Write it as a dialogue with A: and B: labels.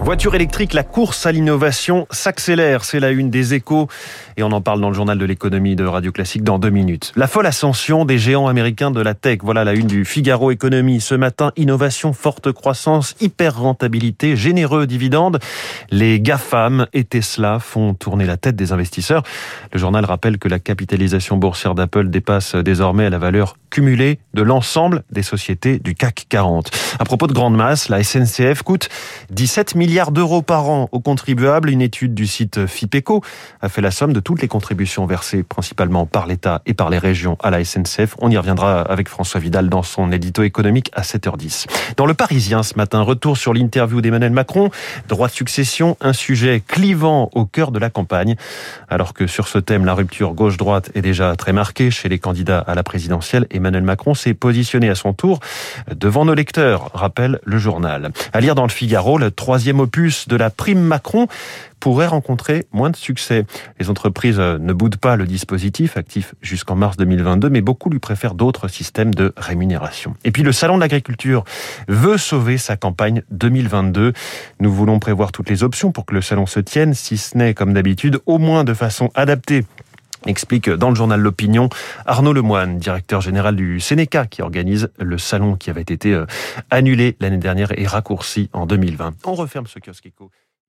A: Voiture électrique, la course à l'innovation s'accélère. C'est la une des échos. Et on en parle dans le journal de l'économie de Radio Classique dans deux minutes. La folle ascension des géants américains de la tech. Voilà la une du Figaro Économie. Ce matin, innovation, forte croissance, hyper rentabilité, généreux dividendes. Les GAFAM et Tesla font tourner la tête des investisseurs. Le journal rappelle que la capitalisation boursière d'Apple dépasse désormais la valeur cumulée de l'ensemble des sociétés du CAC 40. À propos de grande masse, la SNCF coûte 17 milliards d'euros par an aux contribuables. Une étude du site FIPECO a fait la somme de toutes les contributions versées principalement par l'État et par les régions à la SNCF. On y reviendra avec François Vidal dans son édito économique à 7h10. Dans le Parisien ce matin, retour sur l'interview d'Emmanuel Macron. Droit de succession, un sujet clivant au cœur de la campagne. Alors que sur ce thème, la rupture gauche-droite est déjà très marquée chez les candidats à la présidentielle, Emmanuel Macron s'est positionné à son tour devant nos lecteurs, rappelle le journal. À lire dans le Figaro, le troisième opus de la prime Macron pourrait rencontrer moins de succès. Les entreprises ne boudent pas le dispositif actif jusqu'en mars 2022, mais beaucoup lui préfèrent d'autres systèmes de rémunération. Et puis le Salon de l'agriculture veut sauver sa campagne 2022. Nous voulons prévoir toutes les options pour que le salon se tienne, si ce n'est comme d'habitude, au moins de façon adaptée explique dans le journal L'Opinion Arnaud Lemoine, directeur général du Sénéca, qui organise le salon qui avait été euh, annulé l'année dernière et raccourci en 2020. On referme ce kiosque éco.